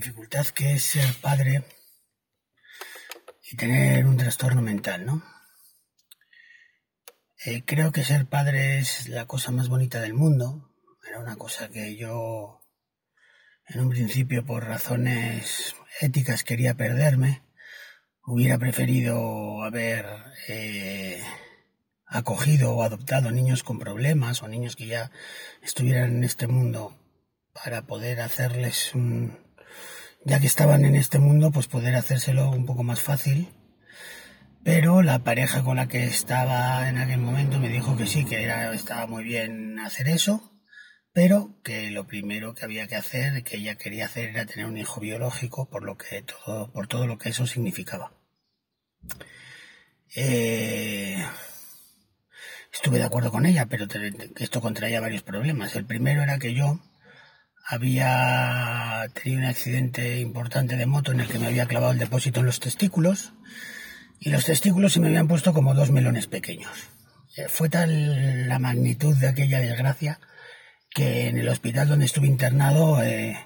dificultad que es ser padre y tener un trastorno mental, ¿no? Eh, creo que ser padre es la cosa más bonita del mundo. Era una cosa que yo, en un principio, por razones éticas, quería perderme. Hubiera preferido haber eh, acogido o adoptado niños con problemas o niños que ya estuvieran en este mundo para poder hacerles un, ya que estaban en este mundo, pues poder hacérselo un poco más fácil. Pero la pareja con la que estaba en aquel momento me dijo que sí, que era, estaba muy bien hacer eso, pero que lo primero que había que hacer, que ella quería hacer, era tener un hijo biológico, por lo que todo, por todo lo que eso significaba. Eh, estuve de acuerdo con ella, pero esto contraía varios problemas. El primero era que yo había tenido un accidente importante de moto en el que me había clavado el depósito en los testículos y los testículos se me habían puesto como dos melones pequeños. Eh, fue tal la magnitud de aquella desgracia que en el hospital donde estuve internado eh,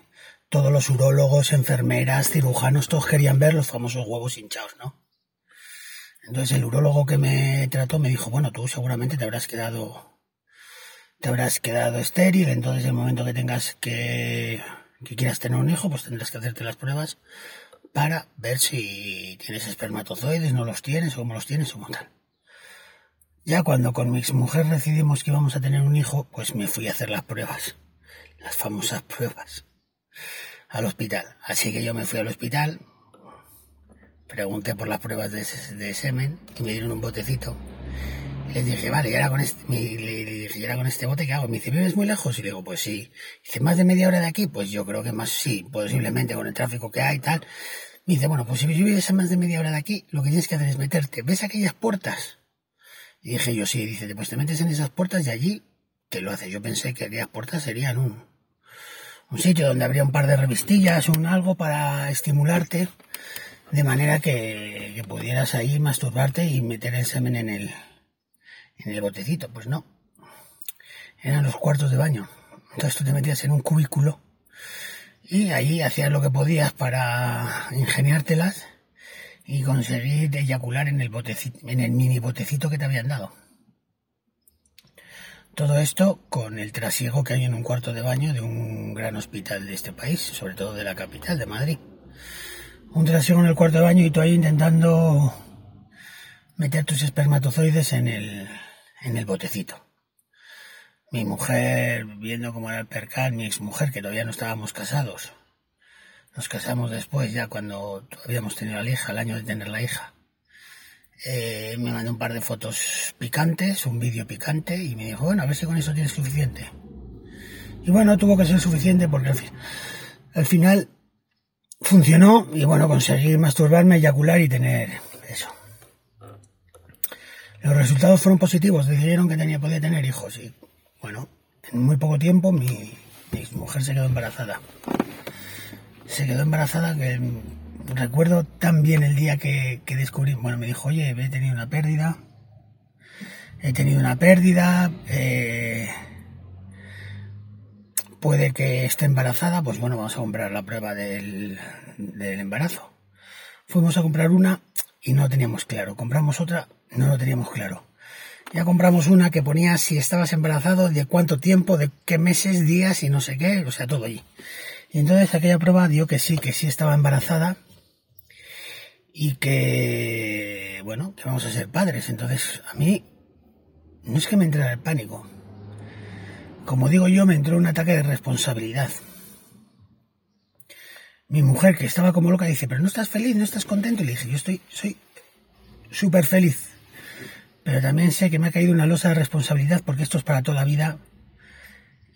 todos los urólogos, enfermeras, cirujanos, todos querían ver los famosos huevos hinchados, ¿no? Entonces el urólogo que me trató me dijo, bueno, tú seguramente te habrás quedado te habrás quedado estéril, entonces el momento que tengas que, que quieras tener un hijo, pues tendrás que hacerte las pruebas para ver si tienes espermatozoides, no los tienes, o cómo los tienes, o como tal. Ya cuando con mi mujer decidimos que íbamos a tener un hijo, pues me fui a hacer las pruebas, las famosas pruebas, al hospital. Así que yo me fui al hospital, pregunté por las pruebas de semen y me dieron un botecito les dije, vale, y ahora con este, le, dije, ¿y ahora con este bote qué hago? Me dice, ¿vives muy lejos? Y le digo, pues sí. Dice, ¿más de media hora de aquí? Pues yo creo que más, sí, posiblemente con el tráfico que hay y tal. Me dice, bueno, pues si vives a más de media hora de aquí, lo que tienes que hacer es meterte. ¿Ves aquellas puertas? Y dije yo, sí. Dice, pues te metes en esas puertas y allí te lo haces. Yo pensé que aquellas puertas serían un, un sitio donde habría un par de revistillas, un algo para estimularte, de manera que, que pudieras ahí masturbarte y meter el semen en el, en el botecito. Pues no. Eran los cuartos de baño. Entonces tú te metías en un cubículo y ahí hacías lo que podías para ingeniártelas y conseguir eyacular en el botecito, en el mini botecito que te habían dado. Todo esto con el trasiego que hay en un cuarto de baño de un gran hospital de este país, sobre todo de la capital, de Madrid. Un trasiego en el cuarto de baño y tú ahí intentando meter tus espermatozoides en el, en el botecito. Mi mujer, viendo cómo era el percal, mi exmujer, que todavía no estábamos casados, nos casamos después, ya cuando habíamos tenido la hija, el año de tener la hija. Eh, me mandó un par de fotos picantes, un vídeo picante, y me dijo, bueno, a ver si con eso tienes suficiente. Y bueno, tuvo que ser suficiente porque al, al final funcionó y bueno, conseguí masturbarme, eyacular y tener. Los resultados fueron positivos, decidieron que tenía, podía tener hijos y bueno, en muy poco tiempo mi, mujer se quedó embarazada. Se quedó embarazada que recuerdo tan bien el día que, descubrí, bueno, me dijo, oye, he tenido una pérdida, he tenido una pérdida, eh, puede que esté embarazada, pues bueno, vamos a comprar la prueba del, del embarazo. Fuimos a comprar una y no teníamos claro. Compramos otra no lo teníamos claro. Ya compramos una que ponía si estabas embarazado, de cuánto tiempo, de qué meses, días y no sé qué, o sea, todo allí. Y entonces aquella prueba dio que sí, que sí estaba embarazada y que, bueno, que vamos a ser padres. Entonces, a mí, no es que me entrara el pánico. Como digo yo, me entró un ataque de responsabilidad. Mi mujer, que estaba como loca, dice, pero no estás feliz, no estás contento. Y le dije, yo estoy, soy súper feliz pero también sé que me ha caído una losa de responsabilidad porque esto es para toda la vida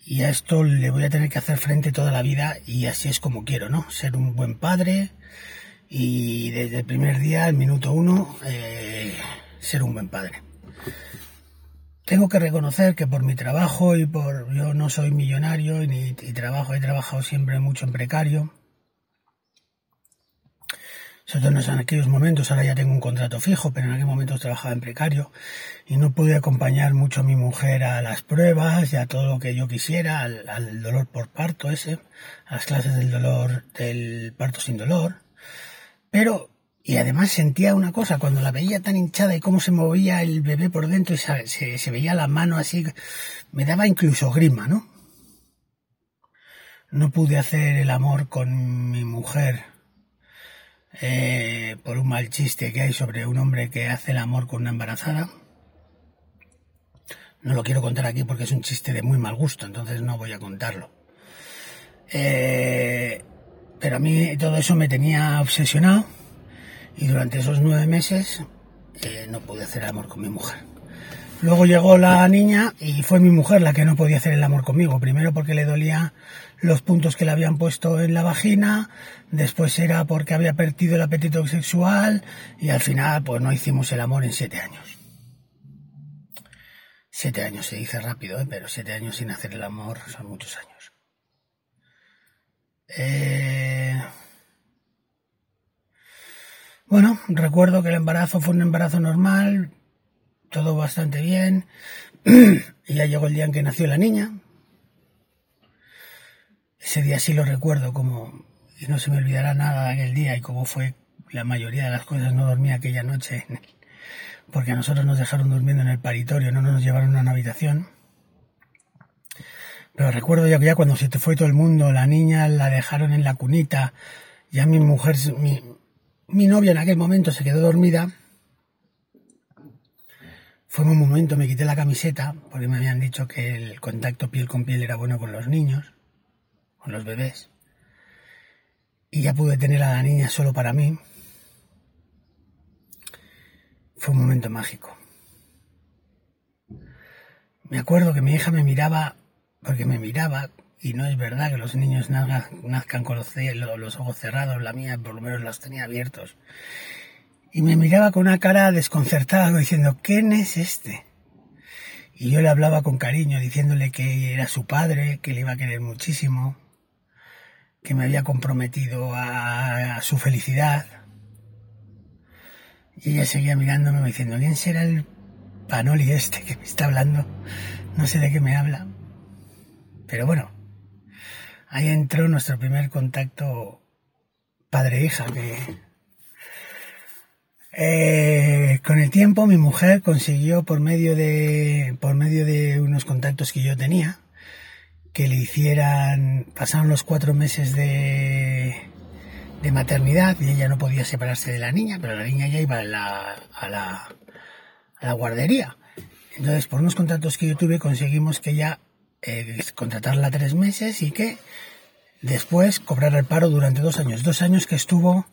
y a esto le voy a tener que hacer frente toda la vida y así es como quiero, ¿no? Ser un buen padre y desde el primer día, al minuto uno, eh, ser un buen padre. Tengo que reconocer que por mi trabajo y por yo no soy millonario y, y trabajo, he trabajado siempre mucho en precario. Sobre todo en aquellos momentos, ahora ya tengo un contrato fijo, pero en aquel momento trabajaba en precario y no pude acompañar mucho a mi mujer a las pruebas y a todo lo que yo quisiera, al, dolor por parto ese, a las clases del dolor, del parto sin dolor. Pero y además sentía una cosa, cuando la veía tan hinchada y cómo se movía el bebé por dentro y se, se, veía la mano así, me daba incluso grima, ¿no? No pude hacer el amor con mi mujer eh, por un mal chiste que hay sobre un hombre que hace el amor con una embarazada. No lo quiero contar aquí porque es un chiste de muy mal gusto, entonces no voy a contarlo. Eh, pero a mí todo eso me tenía obsesionado y durante esos nueve meses eh, no pude hacer amor con mi mujer. Luego llegó la niña y fue mi mujer la que no podía hacer el amor conmigo. Primero porque le dolía los puntos que le habían puesto en la vagina, después era porque había perdido el apetito sexual y al final pues no hicimos el amor en siete años. Siete años se dice rápido, ¿eh? pero siete años sin hacer el amor son muchos años. Eh... Bueno, recuerdo que el embarazo fue un embarazo normal, todo bastante bien. y ya llegó el día en que nació la niña. Ese día sí lo recuerdo como, y no se me olvidará nada de aquel día y cómo fue la mayoría de las cosas. No dormía aquella noche, porque a nosotros nos dejaron durmiendo en el paritorio, no nos llevaron a una habitación. Pero recuerdo ya que ya cuando se te fue todo el mundo, la niña la dejaron en la cunita, ya mi mujer, mi, mi novia en aquel momento se quedó dormida. Fue un momento, me quité la camiseta, porque me habían dicho que el contacto piel con piel era bueno con los niños, con los bebés. Y ya pude tener a la niña solo para mí. Fue un momento mágico. Me acuerdo que mi hija me miraba, porque me miraba y no es verdad que los niños nazcan con los, ojos cerrados, la mía por lo menos los tenía abiertos. Y me miraba con una cara desconcertada diciendo, ¿quién es este? Y yo le hablaba con cariño diciéndole que era su padre, que le iba a querer muchísimo, que me había comprometido a, su felicidad. Y ella seguía mirándome diciendo, ¿quién será el panoli este que me está hablando? No sé de qué me habla. Pero bueno, ahí entró nuestro primer contacto padre-hija, que eh, con el tiempo mi mujer consiguió por medio de por medio de unos contactos que yo tenía que le hicieran pasaron los cuatro meses de de maternidad y ella no podía separarse de la niña pero la niña ya iba a la, a la, guardería entonces por unos contactos que yo tuve conseguimos que ella eh, contratarla tres meses y que después cobrar el paro durante dos años. Dos años que estuvo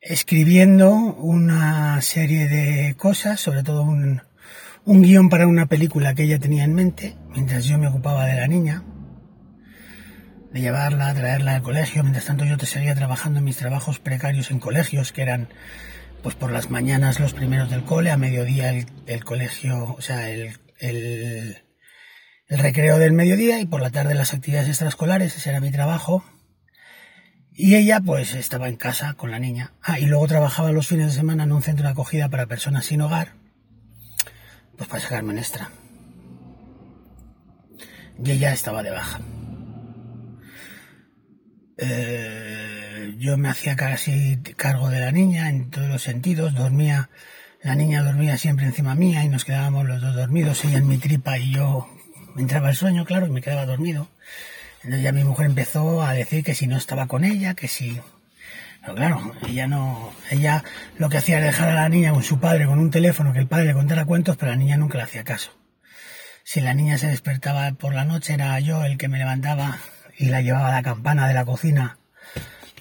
escribiendo una serie de cosas, sobre todo un, un guion para una película que ella tenía en mente, mientras yo me ocupaba de la niña, de llevarla, traerla al colegio, mientras tanto yo te seguía trabajando en mis trabajos precarios en colegios, que eran pues por las mañanas los primeros del cole, a mediodía el, colegio, o sea, el, el el recreo del mediodía y por la tarde las actividades extraescolares, ese era mi trabajo. Y ella pues estaba en casa con la niña. Ah, y luego trabajaba los fines de semana en un centro de acogida para personas sin hogar, pues para sacarme un extra. Y ella estaba de baja. Eh, yo me hacía casi cargo de la niña en todos los sentidos, dormía, la niña dormía siempre encima mía y nos quedábamos los dos dormidos, ella en mi tripa y yo entraba el sueño, claro, y me quedaba dormido. Ya mi mujer empezó a decir que si no estaba con ella, que si... Pero claro, ella no... Ella lo que hacía era dejar a la niña con su padre, con un teléfono, que el padre le contara cuentos, pero la niña nunca le hacía caso. Si la niña se despertaba por la noche, era yo el que me levantaba y la llevaba a la campana de la cocina,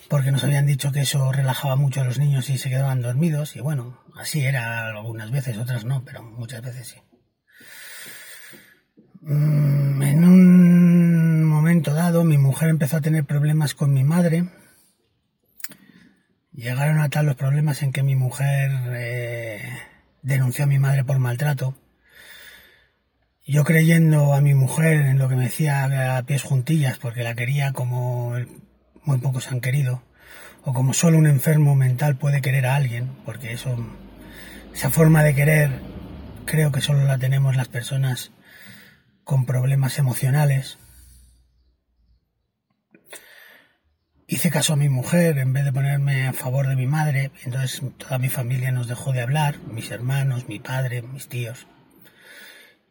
porque nos habían dicho que eso relajaba mucho a los niños y se quedaban dormidos, y bueno, así era algunas veces, otras no, pero muchas veces sí. Mm, mi mujer empezó a tener problemas con mi madre. Llegaron a tal los problemas en que mi mujer eh, denunció a mi madre por maltrato. Yo creyendo a mi mujer en lo que me decía a pies juntillas, porque la quería como muy pocos han querido, o como solo un enfermo mental puede querer a alguien, porque esa forma de querer creo que solo la tenemos las personas con problemas emocionales. Hice caso a mi mujer en vez de ponerme a favor de mi madre, entonces toda mi familia nos dejó de hablar, mis hermanos, mi padre, mis tíos.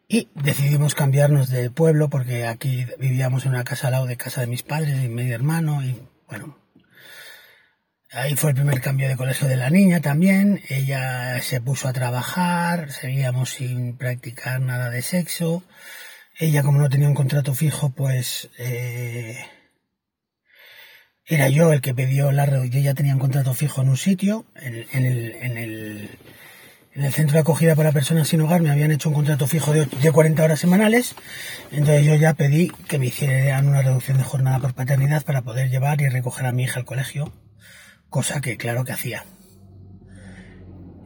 Y decidimos cambiarnos de pueblo porque aquí vivíamos en una casa al lado de casa de mis padres y mi hermano y bueno, ahí fue el primer cambio de colegio de la niña también. Ella se puso a trabajar, seguíamos sin practicar nada de sexo. Ella como no tenía un contrato fijo pues... Eh, era yo el que pidió la yo ya tenía un contrato fijo en un sitio, en, el, en, el, en el centro de acogida para personas sin hogar me habían hecho un contrato fijo de, de 40 horas semanales, entonces yo ya pedí que me hicieran una reducción de jornada por paternidad para poder llevar y recoger a mi hija al colegio, cosa que claro que hacía.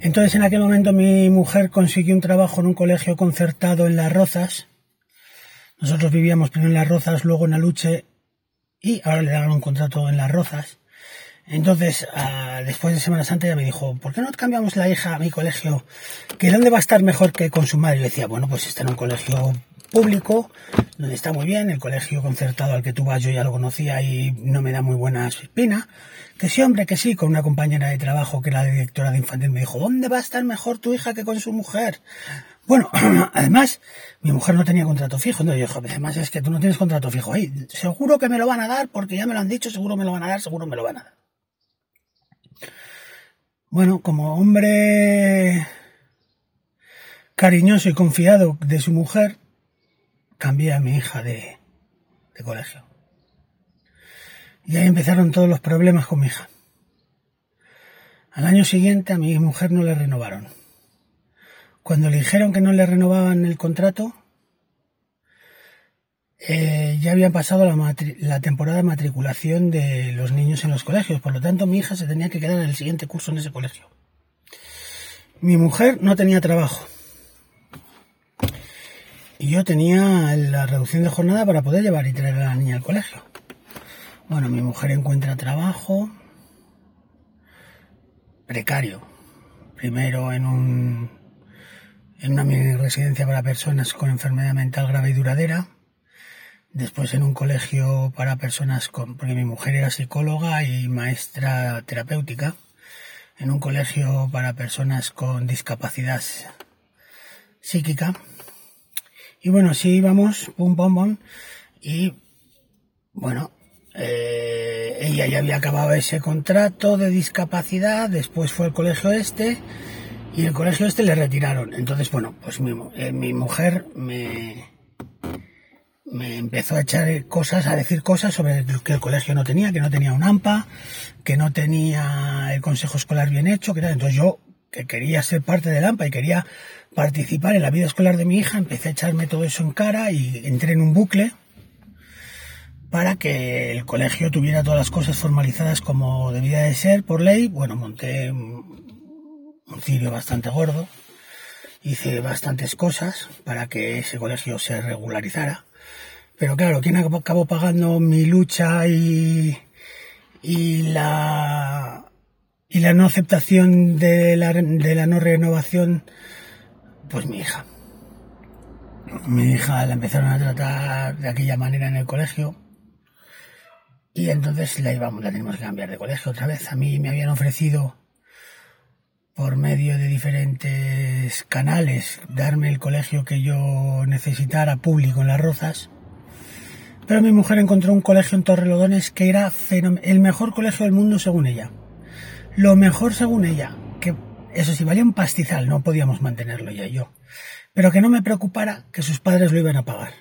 Entonces en aquel momento mi mujer consiguió un trabajo en un colegio concertado en Las Rozas. Nosotros vivíamos primero en Las Rozas, luego en Aluche y ahora le daban un contrato en Las Rozas. Entonces, ah, después de Semana Santa ya me dijo, ¿por qué no cambiamos la hija a mi colegio? ¿Que dónde va a estar mejor que con su madre? Yo decía, bueno, pues está en un colegio público, donde está muy bien, el colegio concertado al que tú vas yo ya lo conocía y no me da muy buena espina. Que sí, hombre, que sí, con una compañera de trabajo que era directora de infantil me dijo, ¿dónde va a estar mejor tu hija que con su mujer? Bueno, además, mi mujer no tenía contrato fijo, entonces yo además es que tú no tienes contrato fijo ahí, seguro que me lo van a dar porque ya me lo han dicho, seguro me lo van a dar, seguro me lo van a dar. Bueno, como hombre cariñoso y confiado de su mujer, cambié a mi hija de, de colegio. Y ahí empezaron todos los problemas con mi hija. Al año siguiente a mi mujer no le renovaron. Cuando le dijeron que no le renovaban el contrato, eh, ya habían pasado la, temporada de matriculación de los niños en los colegios, por lo tanto mi hija se tenía que quedar en el siguiente curso en ese colegio. Mi mujer no tenía trabajo. Y yo tenía la reducción de jornada para poder llevar y traer a la niña al colegio. Bueno, mi mujer encuentra trabajo precario. Primero en un en una residencia para personas con enfermedad mental grave y duradera, después en un colegio para personas con, porque mi mujer era psicóloga y maestra terapéutica, en un colegio para personas con discapacidad psíquica. Y bueno, así íbamos, pum, pum, pum, y bueno, eh, ella ya había acabado ese contrato de discapacidad, después fue al colegio este, y el colegio este le retiraron. Entonces, bueno, pues mi, eh, mi mujer me, me empezó a echar cosas, a decir cosas sobre que el colegio no tenía, que no tenía un AMPA, que no tenía el consejo escolar bien hecho, que era, entonces yo, que quería ser parte del AMPA y quería participar en la vida escolar de mi hija, empecé a echarme todo eso en cara y entré en un bucle para que el colegio tuviera todas las cosas formalizadas como debía de ser por ley. Bueno, monté un cirio bastante gordo. Hice bastantes cosas para que ese colegio se regularizara. Pero claro, ¿quién acabó pagando mi lucha y, y la y la no aceptación de la, de la no renovación? Pues mi hija. Mi hija la empezaron a tratar de aquella manera en el colegio. Y entonces la íbamos, la tenemos que cambiar de colegio otra vez. A mí me habían ofrecido por medio de diferentes canales, darme el colegio que yo necesitara público en Las Rozas. Pero mi mujer encontró un colegio en Torrelodones que era el mejor colegio del mundo según ella. Lo mejor según ella, que eso sí valía un pastizal, no podíamos mantenerlo ya yo. Pero que no me preocupara que sus padres lo iban a pagar.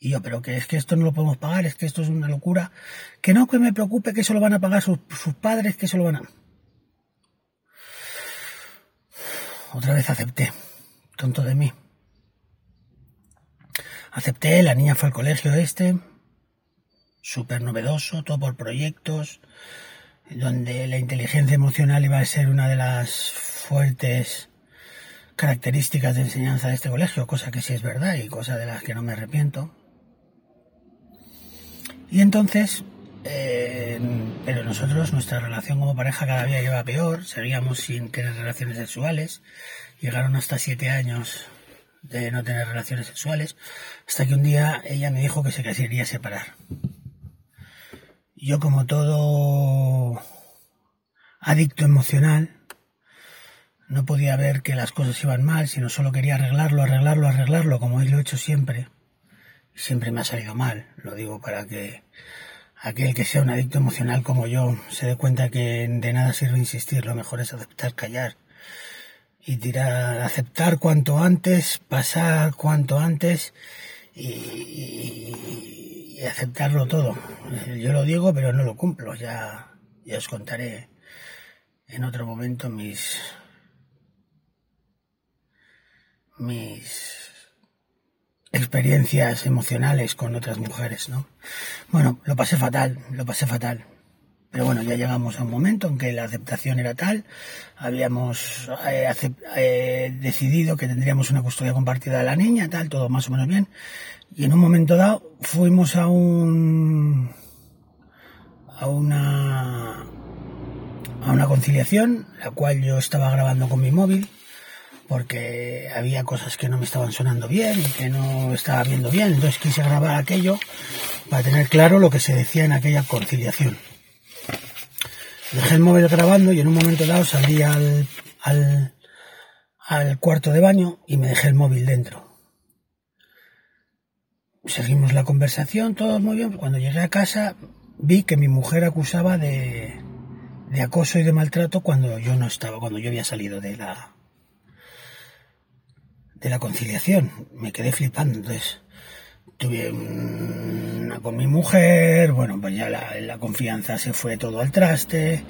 Y yo, pero que es que esto no lo podemos pagar, es que esto es una locura. Que no, que me preocupe que eso lo van a pagar sus, sus padres, que eso lo van a... otra vez acepté. Tonto de mí. Acepté, la niña fue al colegio este, súper novedoso, todo por proyectos, donde la inteligencia emocional iba a ser una de las fuertes características de enseñanza de este colegio, cosa que sí es verdad y cosa de las que no me arrepiento. Y entonces, Eh, pero nosotros, nuestra relación como pareja cada día iba peor, seguíamos sin tener relaciones sexuales, llegaron hasta siete años de no tener relaciones sexuales, hasta que un día ella me dijo que se quería separar. Yo como todo adicto emocional, no podía ver que las cosas iban mal, sino solo quería arreglarlo, arreglarlo, arreglarlo, como lo he hecho siempre. Siempre me ha salido mal, lo digo para que aquel que sea un adicto emocional como yo se dé cuenta que de nada sirve insistir, lo mejor es aceptar, callar y tirar, aceptar cuanto antes, pasar cuanto antes y, y, aceptarlo todo. Yo lo digo, pero no lo cumplo. Ya, ya os contaré en otro momento mis mis experiencias emocionales con otras mujeres, ¿no? Bueno, lo pasé fatal, lo pasé fatal. Pero bueno, ya llegamos a un momento en que la aceptación era tal, habíamos eh, eh, decidido que tendríamos una custodia compartida de la niña, tal, todo más o menos bien. Y en un momento dado fuimos a un a una a una conciliación, la cual yo estaba grabando con mi móvil porque había cosas que no me estaban sonando bien y que no estaba viendo bien, entonces quise grabar aquello para tener claro lo que se decía en aquella conciliación. Dejé el móvil grabando y en un momento dado salí al, al, cuarto de baño y me dejé el móvil dentro. Seguimos la conversación, todo muy bien. Cuando llegué a casa vi que mi mujer acusaba de, de acoso y de maltrato cuando yo no estaba, cuando yo había salido de la, de la conciliación. Me quedé flipando. Entonces, tuve una con mi mujer, bueno, pues ya la, confianza se fue todo al traste.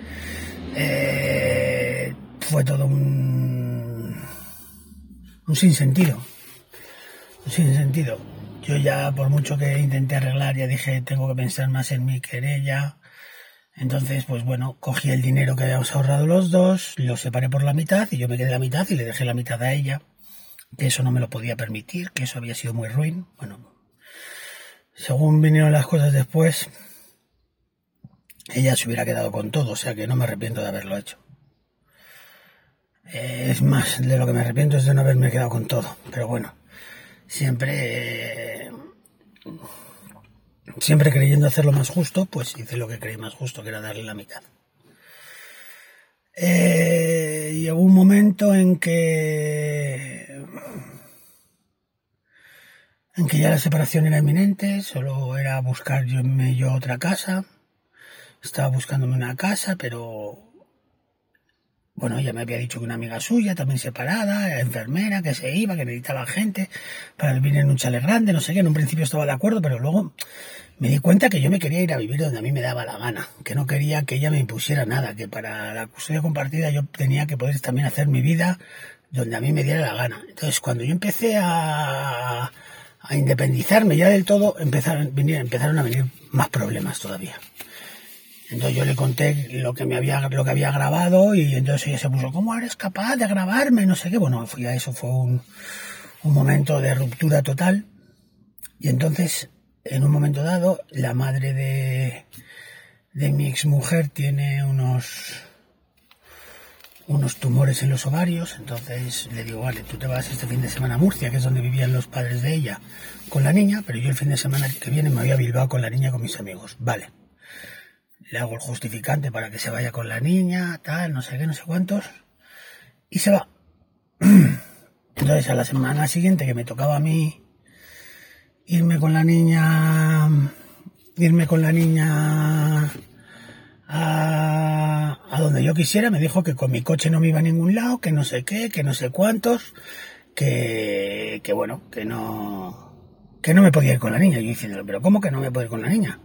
Eh, fue todo un, un sinsentido. Un sinsentido. Yo ya, por mucho que intenté arreglar, ya dije, tengo que pensar más en mí que en ella. Entonces, pues bueno, cogí el dinero que habíamos ahorrado los dos, lo separé por la mitad y yo me quedé la mitad y le dejé la mitad a ella que eso no me lo podía permitir, que eso había sido muy ruin. Bueno, según vinieron las cosas después, ella se hubiera quedado con todo, o sea que no me arrepiento de haberlo hecho. Eh, es más, de lo que me arrepiento es de no haberme quedado con todo, pero bueno, siempre... siempre creyendo hacerlo más justo, pues hice lo que creí más justo, que era darle la mitad. Eh, llegó un momento en que en que ya la separación era inminente, solo era buscar yo, otra casa. Estaba buscándome una casa, pero bueno, ella me había dicho que una amiga suya, también separada, enfermera, que se iba, que necesitaba gente para vivir en un chalet grande, no sé qué. En un principio estaba de acuerdo, pero luego me di cuenta que yo me quería ir a vivir donde a mí me daba la gana, que no quería que ella me impusiera nada, que para la custodia compartida yo tenía que poder también hacer mi vida donde a mí me diera la gana. Entonces, cuando yo empecé a, a independizarme ya del todo, empezaron, empezaron a venir más problemas todavía. Entonces yo le conté lo que me había, lo que había grabado y entonces ella se puso, ¿cómo eres capaz de grabarme? No sé qué. Bueno, ya eso fue un, un momento de ruptura total. Y entonces, en un momento dado, la madre de, de mi exmujer tiene unos, unos tumores en los ovarios, entonces le digo, vale, tú te vas este fin de semana a Murcia, que es donde vivían los padres de ella, con la niña, pero yo el fin de semana que viene me voy a Bilbao con la niña con mis amigos. Vale. Le hago el justificante para que se vaya con la niña, tal, no sé qué, no sé cuántos, y se va. Entonces a la semana siguiente que me tocaba a mí irme con la niña, irme con la niña a, a, donde yo quisiera, me dijo que con mi coche no me iba a ningún lado, que no sé qué, que no sé cuántos, que, que bueno, que no, que no me podía ir con la niña. Yo diciéndole, pero ¿cómo que no me puedo ir con la niña?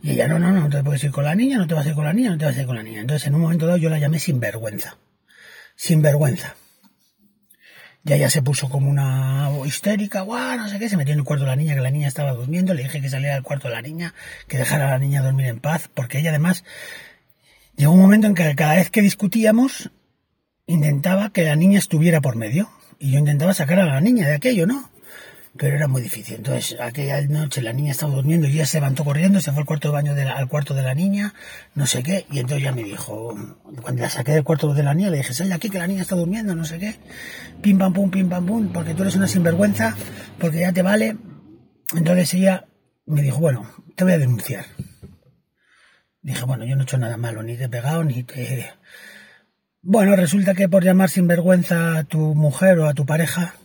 Y ella, no, no, no, no te puedes ir con la niña, no te vas a ir con la niña, no te vas a ir con la niña. Entonces en un momento dado yo la llamé sin vergüenza. Ya ella se puso como una histérica, guau, no sé qué, se metió en el cuarto de la niña, que la niña estaba durmiendo, le dije que saliera del cuarto de la niña, que dejara a la niña dormir en paz, porque ella además llegó un momento en que cada vez que discutíamos intentaba que la niña estuviera por medio, y yo intentaba sacar a la niña de aquello, ¿no? Pero era muy difícil. Entonces, aquella noche la niña estaba durmiendo y ella se levantó corriendo, se fue al cuarto de baño de al cuarto de la niña, no sé qué, y entonces ya me dijo, cuando la saqué del cuarto de la niña, le dije, de aquí que la niña está durmiendo, no sé qué, pim pam pum, pim pam pum, porque tú eres una sinvergüenza, porque ya te vale. Entonces ella me dijo, bueno, te voy a denunciar. Dije, bueno, yo no he hecho nada malo, ni te he pegado, ni te... Bueno, resulta que por llamar sinvergüenza a tu mujer o a tu pareja,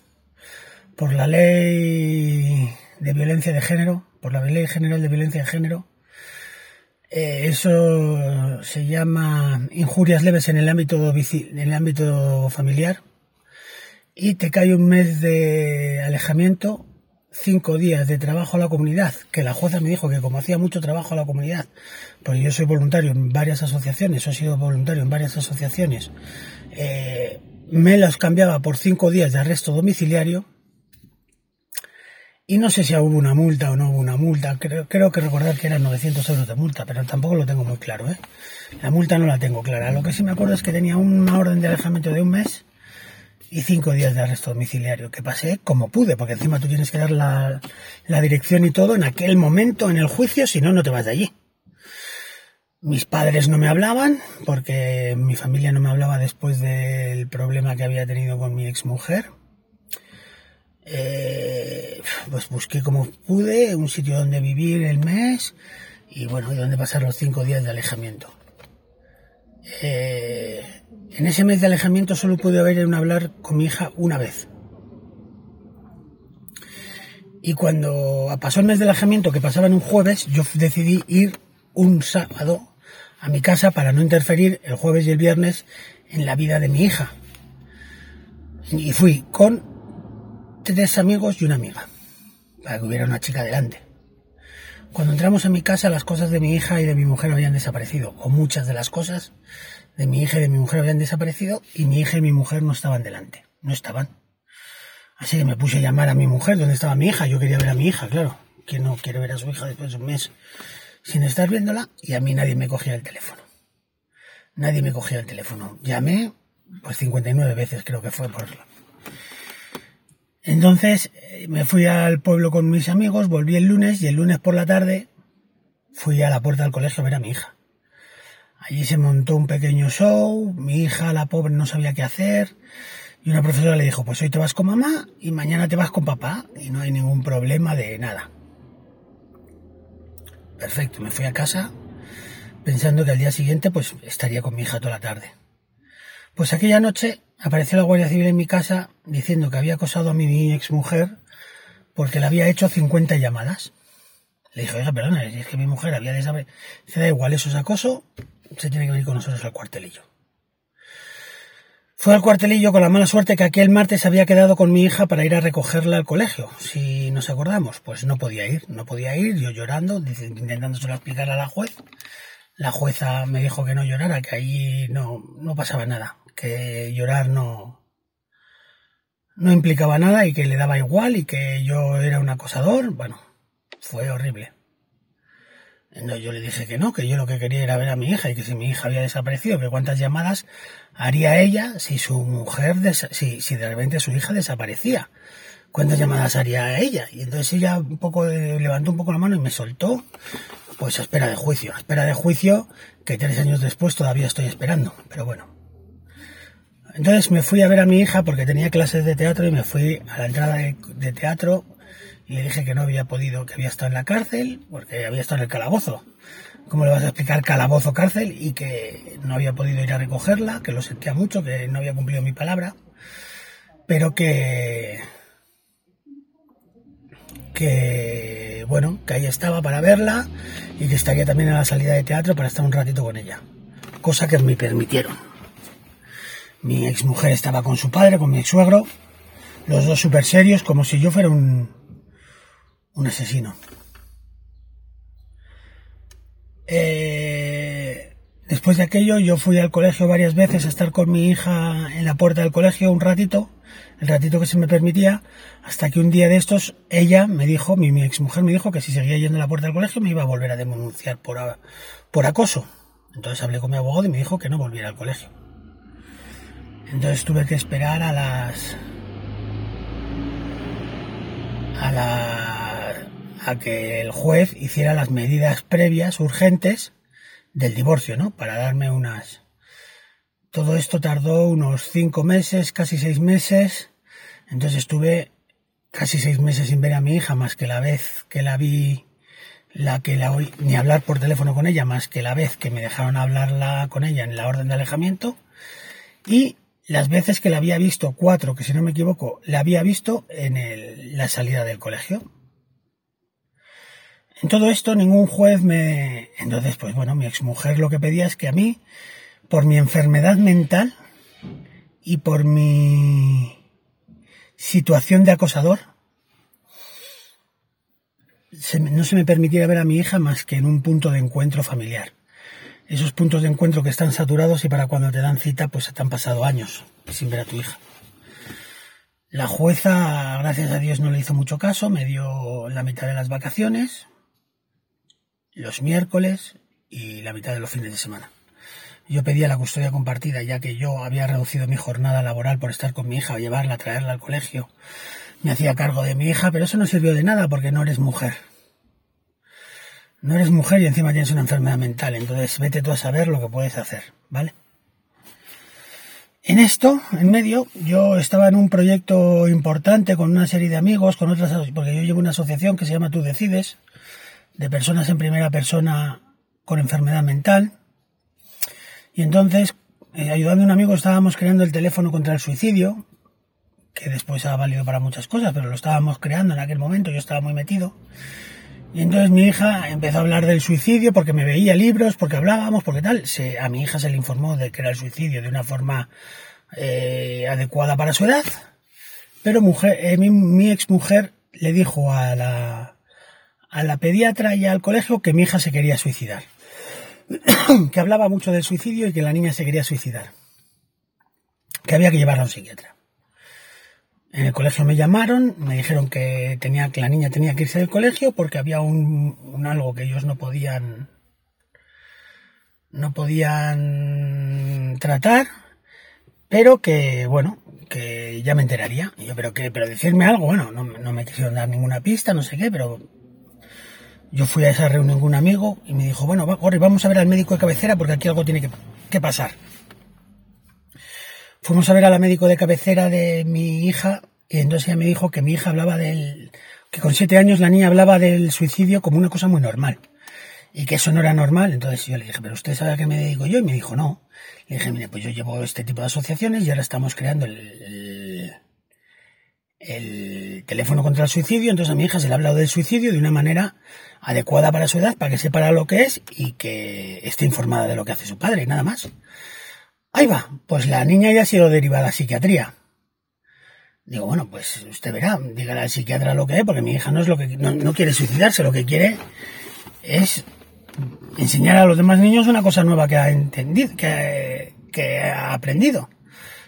por la ley de violencia de género, por la ley general de violencia de género, eh, eso se llama injurias leves en el ámbito en el ámbito familiar y te cae un mes de alejamiento cinco días de trabajo a la comunidad, que la jueza me dijo que como hacía mucho trabajo a la comunidad, porque yo soy voluntario en varias asociaciones, he sido voluntario en varias asociaciones, eh, me los cambiaba por cinco días de arresto domiciliario. Y no sé si hubo una multa o no hubo una multa. Creo, que recordar que eran 900 euros de multa, pero tampoco lo tengo muy claro. ¿eh? La multa no la tengo clara. Lo que sí me acuerdo es que tenía una orden de alejamiento de un mes y cinco días de arresto domiciliario, que pasé como pude, porque encima tú tienes que dar la, la dirección y todo en aquel momento en el juicio, si no, no te vas de allí. Mis padres no me hablaban, porque mi familia no me hablaba después del problema que había tenido con mi exmujer. Eh, pues busqué como pude un sitio donde vivir el mes y bueno, donde pasar los cinco días de alejamiento. Eh, en ese mes de alejamiento solo pude haber un hablar con mi hija una vez. Y cuando pasó el mes de alejamiento, que pasaba en un jueves, yo decidí ir un sábado a mi casa para no interferir el jueves y el viernes en la vida de mi hija. Y fui con tres amigos y una amiga, para que hubiera una chica delante. Cuando entramos en mi casa, las cosas de mi hija y de mi mujer habían desaparecido, o muchas de las cosas de mi hija y de mi mujer habían desaparecido y mi hija y mi mujer no estaban delante, no estaban. Así que me puse a llamar a mi mujer, ¿dónde estaba mi hija? Yo quería ver a mi hija, claro. ¿Quién no quiere ver a su hija después de un mes sin estar viéndola? Y a mí nadie me cogía el teléfono. Nadie me cogía el teléfono. Llamé, pues 59 veces creo que fue por... Entonces eh, me fui al pueblo con mis amigos, volví el lunes y el lunes por la tarde fui a la puerta del colegio a ver a mi hija. Allí se montó un pequeño show, mi hija, la pobre, no sabía qué hacer, y una profesora le dijo, pues hoy te vas con mamá y mañana te vas con papá, y no hay ningún problema de nada. Perfecto, me fui a casa pensando que al día siguiente pues estaría con mi hija toda la tarde. Pues aquella noche apareció la Guardia Civil en mi casa diciendo que había acosado a mi ex mujer porque le había hecho 50 llamadas. Le dije, oiga, perdona, es que mi mujer había desaparecido. Se da igual, eso es acoso, se tiene que venir con nosotros al cuartelillo. Fue al cuartelillo con la mala suerte que aquel martes había quedado con mi hija para ir a recogerla al colegio. Si nos acordamos, pues no podía ir, no podía ir, yo llorando, intentando solo explicar a la juez. La jueza me dijo que no llorara, que ahí no, no pasaba nada, que llorar no, no implicaba nada y que le daba igual y que yo era un acosador. Bueno, fue horrible. No, yo le dije que no, que yo lo que quería era ver a mi hija y que si mi hija había desaparecido, que cuántas llamadas haría ella si su mujer, si, si de repente su hija desaparecía. ¿Cuántas llamadas haría ella? Y entonces ella un poco levantó un poco la mano y me soltó, pues a espera de juicio, a espera de juicio que tres años después todavía estoy esperando, pero bueno. Entonces me fui a ver a mi hija porque tenía clases de teatro y me fui a la entrada de teatro y le dije que no había podido, que había estado en la cárcel, porque había estado en el calabozo. ¿Cómo le vas a explicar calabozo, cárcel? Y que no había podido ir a recogerla, que lo sentía mucho, que no había cumplido mi palabra, pero que... que... bueno, que ahí estaba para verla y que estaría también a la salida de teatro para estar un ratito con ella. Cosa que me permitieron. Mi exmujer estaba con su padre, con mi ex suegro, los dos súper serios, como si yo fuera un, un asesino. Eh, después de aquello yo fui al colegio varias veces a estar con mi hija en la puerta del colegio un ratito, el ratito que se me permitía, hasta que un día de estos ella me dijo, mi, mi ex mujer me dijo que si seguía yendo a la puerta del colegio me iba a volver a denunciar por, por acoso. Entonces hablé con mi abogado y me dijo que no volviera al colegio. Entonces tuve que esperar a las a la a que el juez hiciera las medidas previas urgentes del divorcio, ¿no? Para darme unas todo esto tardó unos cinco meses, casi seis meses. Entonces estuve casi seis meses sin ver a mi hija, más que la vez que la vi, la que la oí, ni hablar por teléfono con ella, más que la vez que me dejaron hablarla con ella en la orden de alejamiento. Y las veces que la había visto, cuatro, que si no me equivoco, la había visto en la salida del colegio. En todo esto ningún juez me... Entonces, pues bueno, mi exmujer lo que pedía es que a mí, por mi enfermedad mental y por mi situación de acosador, no se me permitiera ver a mi hija más que en un punto de encuentro familiar esos puntos de encuentro que están saturados y para cuando te dan cita pues te han pasado años sin ver a tu hija. La jueza, gracias a Dios, no le hizo mucho caso, me dio la mitad de las vacaciones, los miércoles y la mitad de los fines de semana. Yo pedía la custodia compartida, ya que yo había reducido mi jornada laboral por estar con mi hija, llevarla, traerla al colegio. Me hacía cargo de mi hija, pero eso no sirvió de nada porque no eres mujer no eres mujer y encima tienes una enfermedad mental, entonces vete tú a saber lo que puedes hacer, ¿vale? En esto, en medio, yo estaba en un proyecto importante con una serie de amigos, con otras, porque yo llevo una asociación que se llama Tú Decides, de personas en primera persona con enfermedad mental. Y entonces, eh, ayudando a un amigo, estábamos creando el teléfono contra el suicidio, que después ha valido para muchas cosas, pero lo estábamos creando en aquel momento, yo estaba muy metido. Y entonces mi hija empezó a hablar del suicidio porque me veía libros, porque hablábamos, porque tal. A mi hija se le informó de que era el suicidio de una forma eh, adecuada para su edad. Pero mujer, eh, mi, mi ex mujer le dijo a la, a la pediatra y al colegio que mi hija se quería suicidar. que hablaba mucho del suicidio y que la niña se quería suicidar. Que había que llevarla a un psiquiatra. En el colegio me llamaron, me dijeron que tenía que la niña tenía que irse del colegio porque había un, algo que ellos no podían no podían tratar, pero que bueno, que ya me enteraría. Yo, pero que, pero decirme algo, bueno, no, no me quisieron dar ninguna pista, no sé qué, pero yo fui a esa reunión con un amigo y me dijo, bueno, vamos a ver al médico de cabecera porque aquí algo tiene que, que pasar. Fuimos a ver a la médico de cabecera de mi hija y entonces ella me dijo que mi hija hablaba del... que con siete años la niña hablaba del suicidio como una cosa muy normal y que eso no era normal. Entonces yo le dije, pero usted sabe a qué me dedico yo y me dijo, no. Le dije, mire, pues yo llevo este tipo de asociaciones y ahora estamos creando el, el, teléfono contra el suicidio. Entonces a mi hija se le ha hablado del suicidio de una manera adecuada para su edad, para que sepa lo que es y que esté informada de lo que hace su padre, nada más. Ahí va, pues la niña ya ha sido derivada a psiquiatría. Digo, bueno, pues usted verá, dígale al psiquiatra lo que es, porque mi hija no es lo que no, quiere suicidarse, lo que quiere es enseñar a los demás niños una cosa nueva que ha entendido, que, que ha aprendido.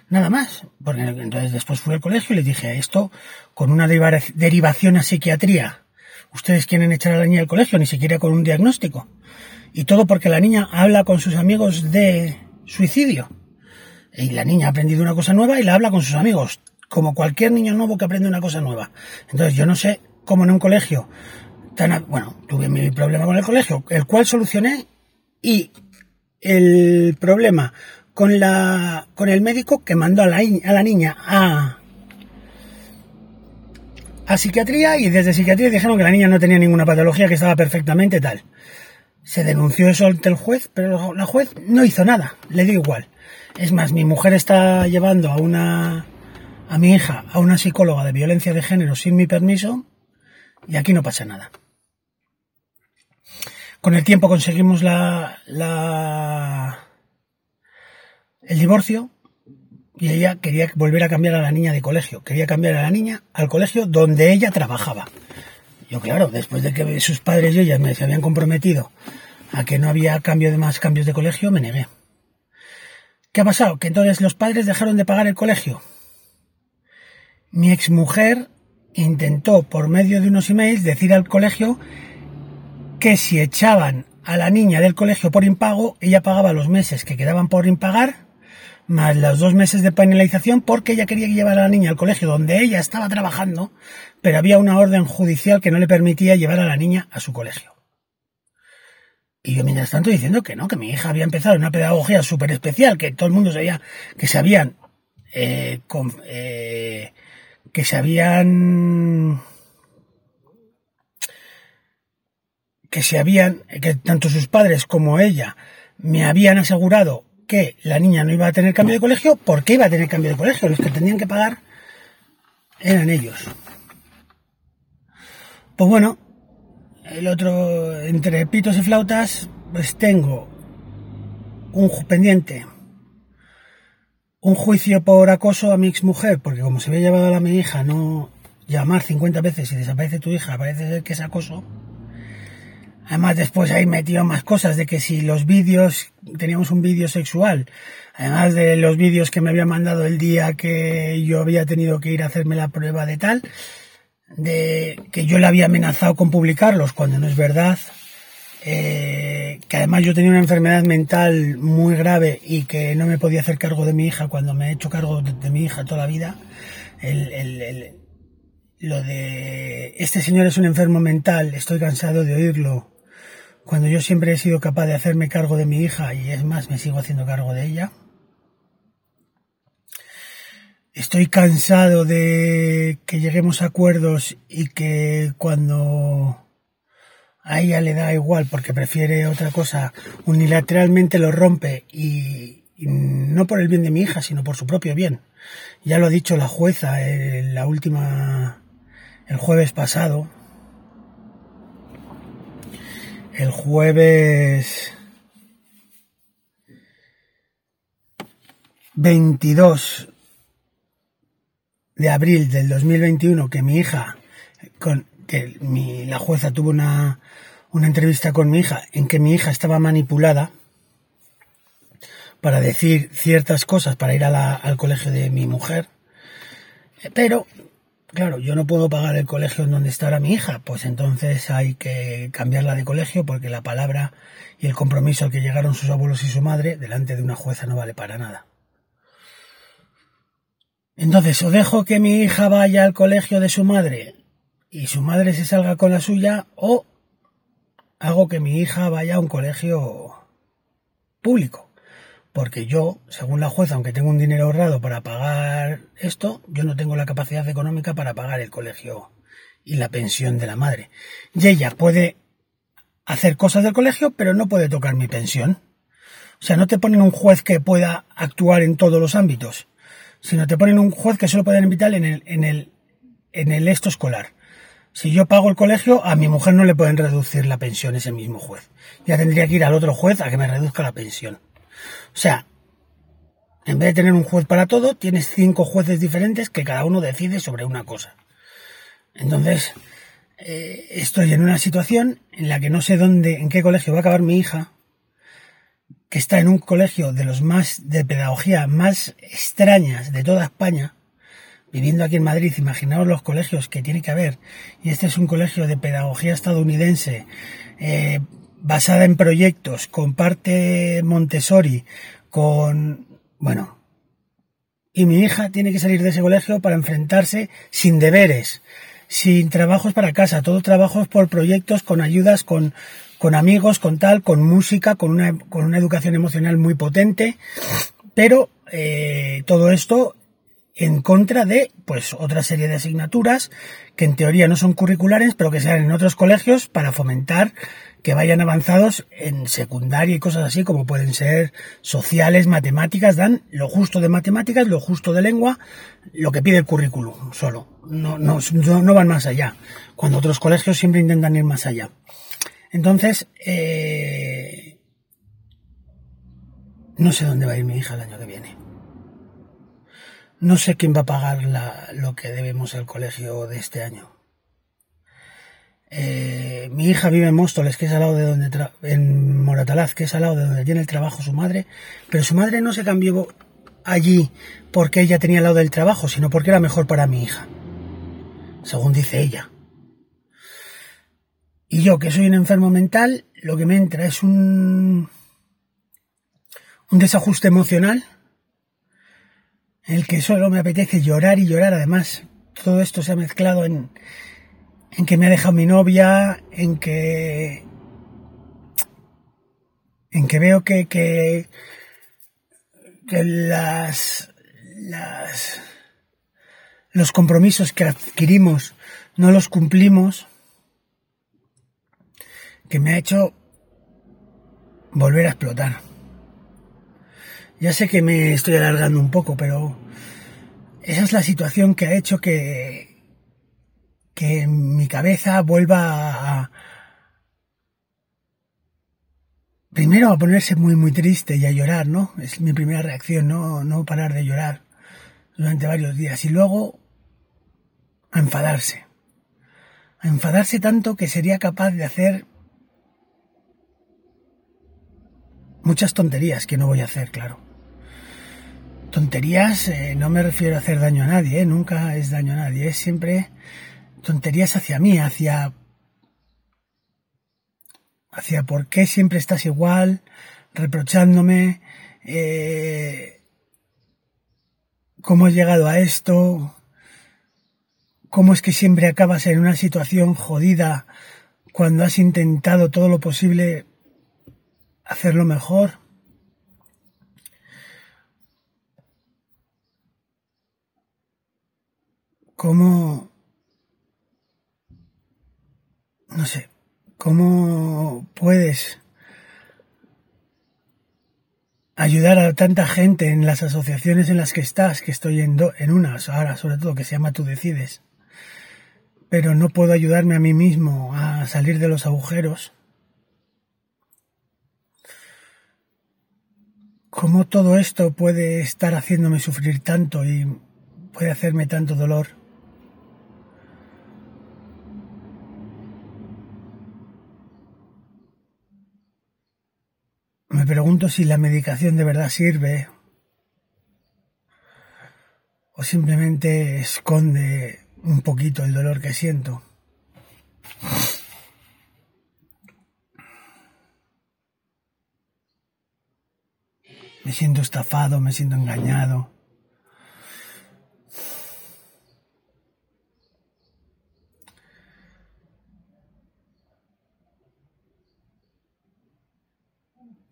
Nada más. Porque entonces después fui al colegio y les dije, esto con una derivación a psiquiatría, ustedes quieren echar a la niña al colegio, ni siquiera con un diagnóstico. Y todo porque la niña habla con sus amigos de suicidio. Y la niña ha aprendido una cosa nueva y la habla con sus amigos, como cualquier niño nuevo que aprende una cosa nueva. Entonces yo no sé cómo en un colegio tan... Bueno, tuve mi problema con el colegio, el cual solucioné y el problema con la con el médico que mandó a la, a la niña a a psiquiatría y desde psiquiatría dijeron que la niña no tenía ninguna patología, que estaba perfectamente tal. Se denunció eso ante el juez, pero la juez no hizo nada, le dio igual. Es más, mi mujer está llevando a una a mi hija a una psicóloga de violencia de género sin mi permiso y aquí no pasa nada. Con el tiempo conseguimos el divorcio y ella quería volver a cambiar a la niña de colegio, quería cambiar a la niña al colegio donde ella trabajaba. Yo claro, después de que sus padres y ella me se habían comprometido a que no había cambio de más cambios de colegio, me negué. ¿Qué ha pasado? Que entonces los padres dejaron de pagar el colegio. Mi exmujer intentó por medio de unos emails decir al colegio que si echaban a la niña del colegio por impago, ella pagaba los meses que quedaban por impagar, más los dos meses de penalización porque ella quería llevar a la niña al colegio donde ella estaba trabajando, pero había una orden judicial que no le permitía llevar a la niña a su colegio. Y yo mientras tanto diciendo que no, que mi hija había empezado una pedagogía súper especial, que todo el mundo sabía que se habían, eh, eh, que se habían, que se habían, que tanto sus padres como ella me habían asegurado que la niña no iba a tener cambio de colegio, ¿por qué iba a tener cambio de colegio? Los que tenían que pagar eran ellos. Pues bueno, el otro, entre pitos y flautas, pues tengo un pendiente, un juicio por acoso a mi ex mujer, porque como se había llevado a la mi hija no llamar 50 veces y desaparece tu hija, parece ser que es acoso. Además después ahí metió más cosas de que si los vídeos, teníamos un vídeo sexual, además de los vídeos que me había mandado el día que yo había tenido que ir a hacerme la prueba de tal, de que yo le había amenazado con publicarlos cuando no es verdad, eh, que además yo tenía una enfermedad mental muy grave y que no me podía hacer cargo de mi hija cuando me he hecho cargo de, mi hija toda la vida, el, lo de este señor es un enfermo mental, estoy cansado de oírlo, cuando yo siempre he sido capaz de hacerme cargo de mi hija y es más, me sigo haciendo cargo de ella. Estoy cansado de que lleguemos a acuerdos y que cuando a ella le da igual porque prefiere otra cosa, unilateralmente lo rompe y, no por el bien de mi hija, sino por su propio bien. Ya lo ha dicho la jueza en la última, el jueves pasado, el jueves 22 de abril del 2021 que mi hija, con, que mi, la jueza tuvo una, una entrevista con mi hija en que mi hija estaba manipulada para decir ciertas cosas para ir al colegio de mi mujer, pero claro, yo no puedo pagar el colegio en donde estará mi hija, pues entonces hay que cambiarla de colegio porque la palabra y el compromiso al que llegaron sus abuelos y su madre delante de una jueza no vale para nada. Entonces, o dejo que mi hija vaya al colegio de su madre y su madre se salga con la suya, o hago que mi hija vaya a un colegio público porque yo, según la jueza, aunque tengo un dinero ahorrado para pagar esto, yo no tengo la capacidad económica para pagar el colegio y la pensión de la madre. Y ella puede hacer cosas del colegio, pero no puede tocar mi pensión. O sea, no te ponen un juez que pueda actuar en todos los ámbitos, sino te ponen un juez que solo pueden invitar en el, en el, en el esto escolar. Si yo pago el colegio, a mi mujer no le pueden reducir la pensión ese mismo juez. Ya tendría que ir al otro juez a que me reduzca la pensión. O sea, en vez de tener un juez para todo, tienes cinco jueces diferentes que cada uno decide sobre una cosa. Entonces, eh, estoy en una situación en la que no sé dónde, en qué colegio va a acabar mi hija, que está en un colegio de los más de pedagogía más extrañas de toda España, viviendo aquí en Madrid, imaginaos los colegios que tiene que haber, y este es un colegio de pedagogía estadounidense, eh, basada en proyectos, con parte Montessori, con, bueno, y mi hija tiene que salir de ese colegio para enfrentarse sin deberes, sin trabajos para casa, todo trabajos por proyectos, con ayudas, con, con amigos, con tal, con música, con una, con una educación emocional muy potente, pero eh, todo esto en contra de pues otra serie de asignaturas que en teoría no son curriculares, pero que sean en otros colegios para fomentar que vayan avanzados en secundaria y cosas así como pueden ser sociales, matemáticas, dan lo justo de matemáticas, lo justo de lengua, lo que pide el currículum solo. No, no, no van más allá, cuando otros colegios siempre intentan ir más allá. Entonces, eh, no sé dónde va a ir mi hija el año que viene. No sé quién va a pagar la, lo que debemos al colegio de este año. Eh, mi hija vive en Móstoles, que es al lado de donde en Moratalaz, que es al lado de donde tiene el trabajo su madre, pero su madre no se cambió allí porque ella tenía al lado del trabajo, sino porque era mejor para mi hija, según dice ella. Y yo, que soy un enfermo mental, lo que me entra es un un desajuste emocional en el que solo me apetece llorar y llorar. Además, todo esto se ha mezclado en, en que me ha dejado mi novia, en que en que veo que, que, que las, las, los compromisos que adquirimos no los cumplimos, que me ha hecho volver a explotar. Ya sé que me estoy alargando un poco, pero esa es la situación que ha hecho que, que mi cabeza vuelva a, primero a ponerse muy muy triste y a llorar, ¿no? Es mi primera reacción, no, no parar de llorar durante varios días y luego a enfadarse. A enfadarse tanto que sería capaz de hacer muchas tonterías que no voy a hacer, claro. Tonterías, eh, no me refiero a hacer daño a nadie, ¿eh? nunca es daño a nadie, es siempre tonterías hacia mí, hacia hacia por qué siempre estás igual, reprochándome, eh, cómo has llegado a esto, cómo es que siempre acabas en una situación jodida cuando has intentado todo lo posible hacerlo mejor. ¿Cómo... no sé, ¿Cómo puedes ayudar a tanta gente en las asociaciones en las que estás, que estoy en, en unas ahora sobre todo, que se llama Tú decides, pero no puedo ayudarme a mí mismo a salir de los agujeros? ¿Cómo todo esto puede estar haciéndome sufrir tanto y puede hacerme tanto dolor? Me pregunto si la medicación de verdad sirve o simplemente esconde un poquito el dolor que siento. Me siento estafado, me siento engañado.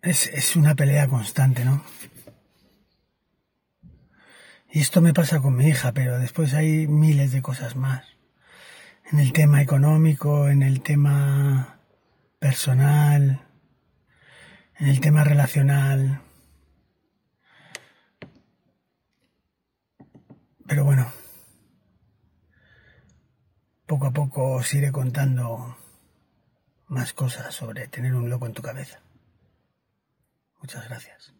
Es, es una pelea constante, ¿no? Y esto me pasa con mi hija, pero después hay miles de cosas más. En el tema económico, en el tema personal, en el tema relacional. Pero bueno, poco a poco os iré contando más cosas sobre tener un loco en tu cabeza. Muchas gracias.